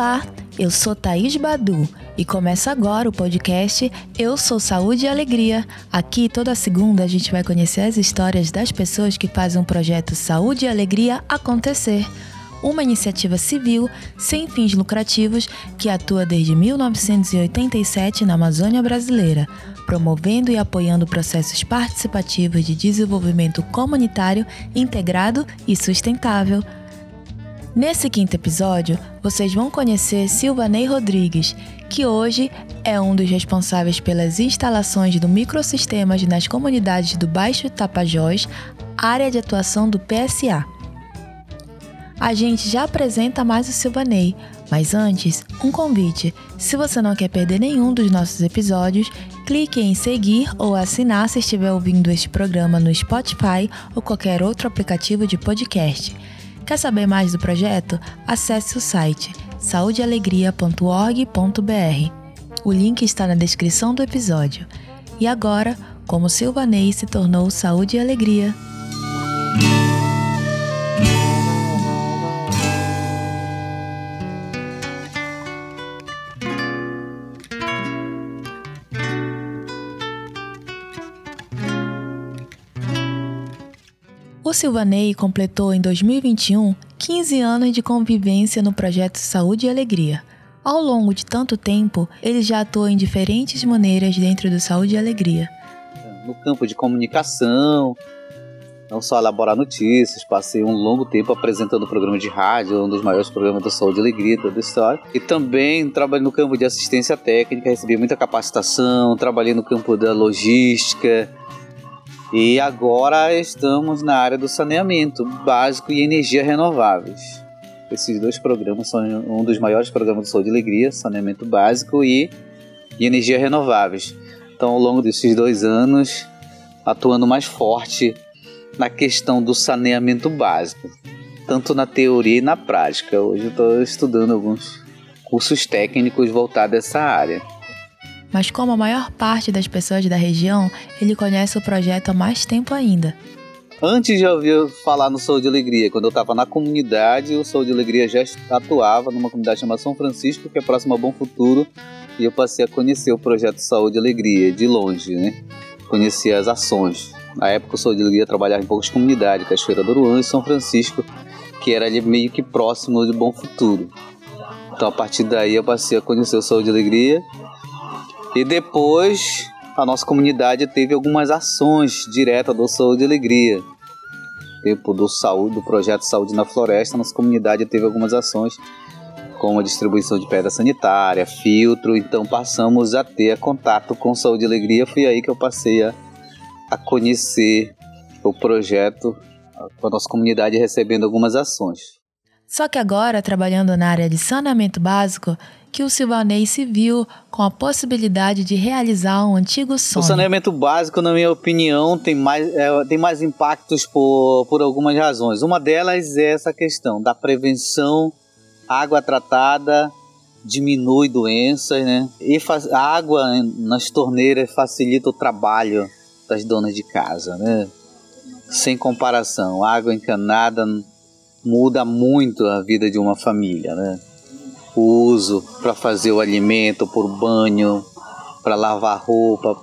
Olá, eu sou Thaís Badu e começa agora o podcast Eu Sou Saúde e Alegria. Aqui toda segunda a gente vai conhecer as histórias das pessoas que fazem o projeto Saúde e Alegria acontecer. Uma iniciativa civil sem fins lucrativos que atua desde 1987 na Amazônia brasileira, promovendo e apoiando processos participativos de desenvolvimento comunitário integrado e sustentável. Nesse quinto episódio, vocês vão conhecer Silvanei Rodrigues, que hoje é um dos responsáveis pelas instalações do microsistemas nas comunidades do Baixo Tapajós, área de atuação do PSA. A gente já apresenta mais o Silvanei, mas antes, um convite. Se você não quer perder nenhum dos nossos episódios, clique em seguir ou assinar se estiver ouvindo este programa no Spotify ou qualquer outro aplicativo de podcast. Quer saber mais do projeto? Acesse o site saudealegria.org.br. O link está na descrição do episódio. E agora, como Silvanei se tornou Saúde e Alegria. O Silvanei completou em 2021 15 anos de convivência no projeto Saúde e Alegria. Ao longo de tanto tempo, ele já atuou em diferentes maneiras dentro do Saúde e Alegria. No campo de comunicação, não só elaborar notícias, passei um longo tempo apresentando o programa de rádio, um dos maiores programas do Saúde e Alegria toda a história. E também trabalhei no campo de assistência técnica, recebi muita capacitação, trabalhei no campo da logística, e agora estamos na área do saneamento básico e energia renováveis. Esses dois programas são um dos maiores programas de saúde e alegria, saneamento básico e, e energia renováveis. Então, ao longo desses dois anos, atuando mais forte na questão do saneamento básico, tanto na teoria e na prática. Hoje estou estudando alguns cursos técnicos voltados a essa área mas como a maior parte das pessoas da região, ele conhece o projeto há mais tempo ainda. Antes de ouvir falar no Saúde de Alegria, quando eu estava na comunidade, o Saúde de Alegria já atuava numa comunidade chamada São Francisco, que é próxima a Bom Futuro, e eu passei a conhecer o projeto Saúde e Alegria de longe, né? Conhecer as ações. Na época, o Saúde de Alegria trabalhava em poucas comunidades, Cachoeira do e São Francisco, que era ali meio que próximo de Bom Futuro. Então, a partir daí, eu passei a conhecer o Saúde e Alegria e depois a nossa comunidade teve algumas ações diretas do Saúde e Alegria. Tipo, do saúde, do projeto Saúde na Floresta, nossa comunidade teve algumas ações como a distribuição de pedra sanitária, filtro, então passamos a ter contato com Saúde e Alegria, foi aí que eu passei a, a conhecer o projeto com a nossa comunidade recebendo algumas ações. Só que agora, trabalhando na área de saneamento básico, que o Silvanei se viu com a possibilidade de realizar um antigo sonho. O saneamento básico, na minha opinião, tem mais, é, tem mais impactos por, por algumas razões. Uma delas é essa questão da prevenção, água tratada diminui doenças, né? E faz, a água nas torneiras facilita o trabalho das donas de casa, né? Sem comparação, água encanada muda muito a vida de uma família, né? o uso para fazer o alimento, por banho, para lavar roupa,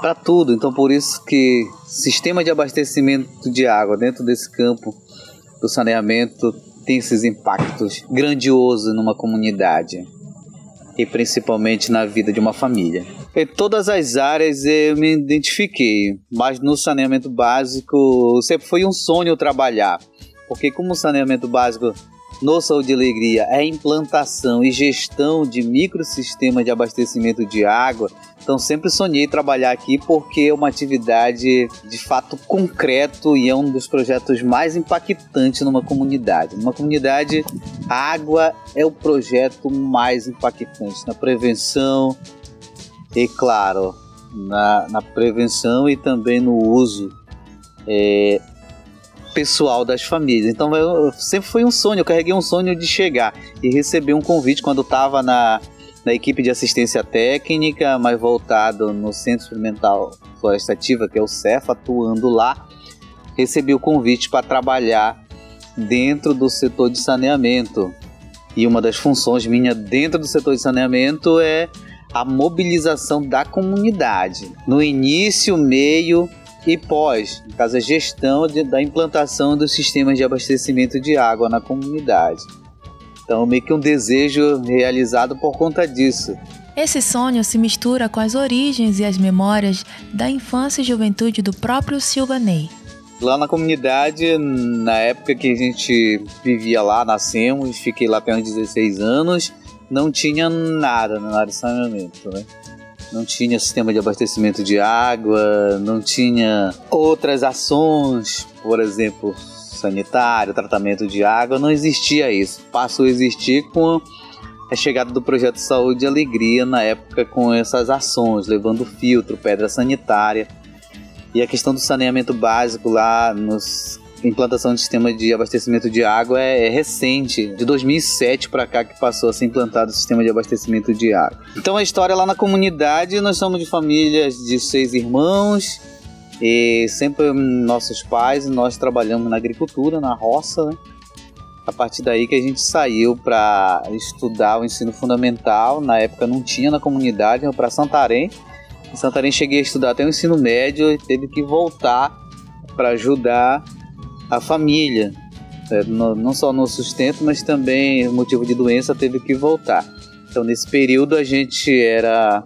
para tudo. Então por isso que sistema de abastecimento de água dentro desse campo do saneamento tem esses impactos grandiosos numa comunidade e principalmente na vida de uma família. Em todas as áreas eu me identifiquei, mas no saneamento básico sempre foi um sonho trabalhar, porque como saneamento básico no Saúde e Alegria é a implantação e gestão de microsistemas de abastecimento de água. Então sempre sonhei trabalhar aqui porque é uma atividade de fato concreto e é um dos projetos mais impactantes numa comunidade. Numa comunidade, a água é o projeto mais impactante na prevenção e, claro, na, na prevenção e também no uso é, pessoal das famílias. Então eu, sempre foi um sonho, eu carreguei um sonho de chegar e receber um convite quando estava na, na equipe de assistência técnica, mais voltado no Centro Experimental Florestativa, que é o CEF, atuando lá. Recebi o convite para trabalhar dentro do setor de saneamento. E uma das funções minha dentro do setor de saneamento é a mobilização da comunidade. No início, meio e pós, no caso a gestão de, da implantação dos sistemas de abastecimento de água na comunidade. Então, meio que um desejo realizado por conta disso. Esse sonho se mistura com as origens e as memórias da infância e juventude do próprio Silvanei. Lá na comunidade, na época que a gente vivia lá, nascemos, fiquei lá até uns 16 anos, não tinha nada na área de saneamento, né? Não tinha sistema de abastecimento de água, não tinha outras ações, por exemplo, sanitário, tratamento de água, não existia isso. Passou a existir com a chegada do projeto Saúde e Alegria na época com essas ações, levando filtro, pedra sanitária e a questão do saneamento básico lá nos implantação de sistema de abastecimento de água é, é recente, de 2007 para cá que passou a ser implantado o sistema de abastecimento de água. Então a história lá na comunidade, nós somos de famílias de seis irmãos e sempre nossos pais, nós trabalhamos na agricultura, na roça, né? A partir daí que a gente saiu para estudar o ensino fundamental, na época não tinha na comunidade, para Santarém. Em Santarém cheguei a estudar até o ensino médio e teve que voltar para ajudar a família, é, no, não só no sustento, mas também motivo de doença teve que voltar. Então nesse período a gente era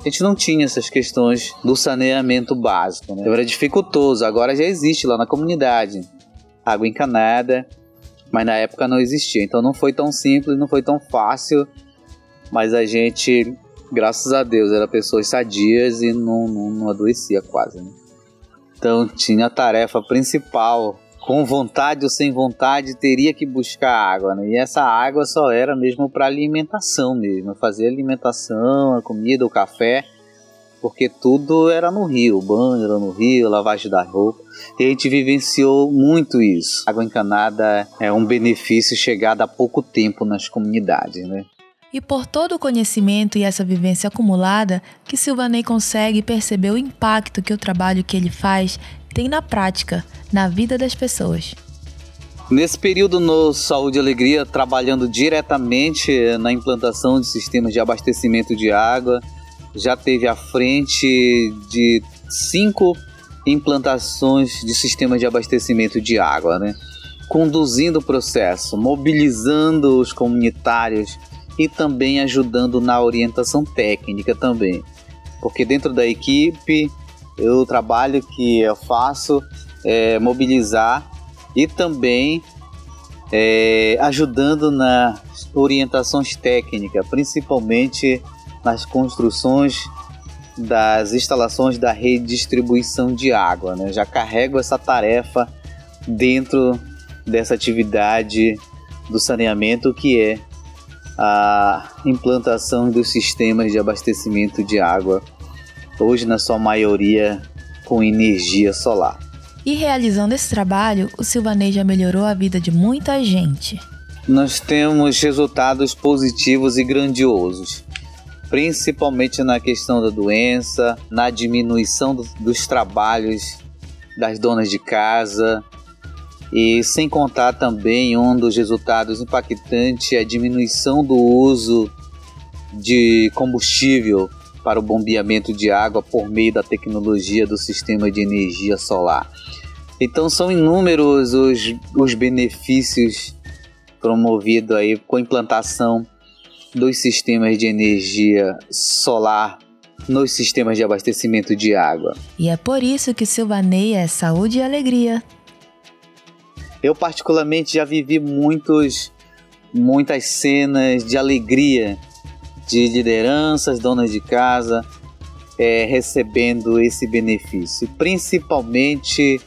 a gente não tinha essas questões do saneamento básico, né? Era dificultoso. Agora já existe lá na comunidade água encanada, mas na época não existia. Então não foi tão simples, não foi tão fácil, mas a gente graças a Deus, eram pessoas sadias e não, não, não adoecia quase. Né? Então tinha a tarefa principal, com vontade ou sem vontade, teria que buscar água. Né? E essa água só era mesmo para alimentação mesmo, fazer alimentação, a comida, o café, porque tudo era no rio, o banho era no rio, lavagem da roupa. E a gente vivenciou muito isso. Água encanada é um benefício chegado há pouco tempo nas comunidades, né? E por todo o conhecimento e essa vivência acumulada, que Silvanei consegue perceber o impacto que o trabalho que ele faz tem na prática, na vida das pessoas. Nesse período no Saúde e Alegria, trabalhando diretamente na implantação de sistemas de abastecimento de água, já teve à frente de cinco implantações de sistemas de abastecimento de água, né? conduzindo o processo, mobilizando os comunitários e também ajudando na orientação técnica também. Porque dentro da equipe, o trabalho que eu faço é mobilizar e também é, ajudando nas orientações técnicas, principalmente nas construções das instalações da rede de distribuição de água. Né? Já carrego essa tarefa dentro dessa atividade do saneamento que é a implantação dos sistemas de abastecimento de água, hoje na sua maioria com energia solar. E realizando esse trabalho, o Silvanei já melhorou a vida de muita gente. Nós temos resultados positivos e grandiosos, principalmente na questão da doença, na diminuição do, dos trabalhos das donas de casa, e sem contar também um dos resultados impactantes é a diminuição do uso de combustível para o bombeamento de água por meio da tecnologia do sistema de energia solar. Então são inúmeros os, os benefícios promovidos aí com a implantação dos sistemas de energia solar nos sistemas de abastecimento de água. E é por isso que Silvanei é saúde e alegria. Eu particularmente já vivi muitos, muitas cenas de alegria de lideranças, donas de casa, é, recebendo esse benefício, principalmente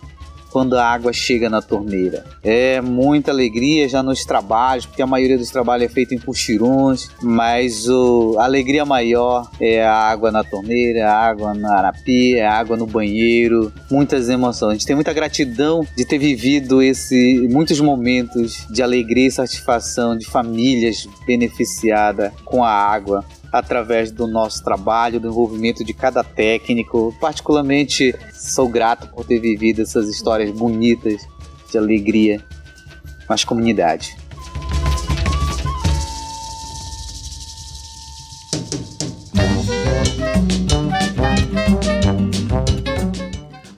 quando a água chega na torneira. É muita alegria já nos trabalhos, porque a maioria dos trabalhos é feito em puxiruns, mas o, a alegria maior é a água na torneira, a água na arapia, a água no banheiro, muitas emoções. A gente tem muita gratidão de ter vivido esse muitos momentos de alegria e satisfação de famílias beneficiadas com a água através do nosso trabalho, do envolvimento de cada técnico. Particularmente sou grato por ter vivido essas histórias bonitas de alegria nas comunidades.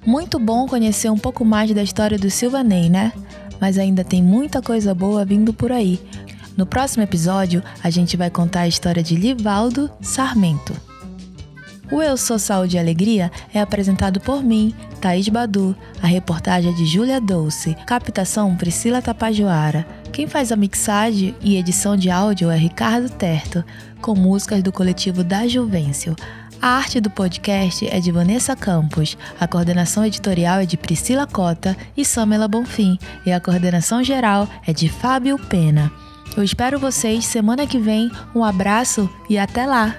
Muito bom conhecer um pouco mais da história do Silvanei, né? Mas ainda tem muita coisa boa vindo por aí no próximo episódio, a gente vai contar a história de Livaldo Sarmento. O Eu Sou Saúde e Alegria é apresentado por mim, Thaís Badu. A reportagem é de Júlia Dolce. Captação Priscila Tapajoara. Quem faz a mixagem e edição de áudio é Ricardo Terto, com músicas do coletivo da Juvencio. A arte do podcast é de Vanessa Campos, a coordenação editorial é de Priscila Cota e Samela Bonfim, e a coordenação geral é de Fábio Pena. Eu espero vocês semana que vem. Um abraço e até lá!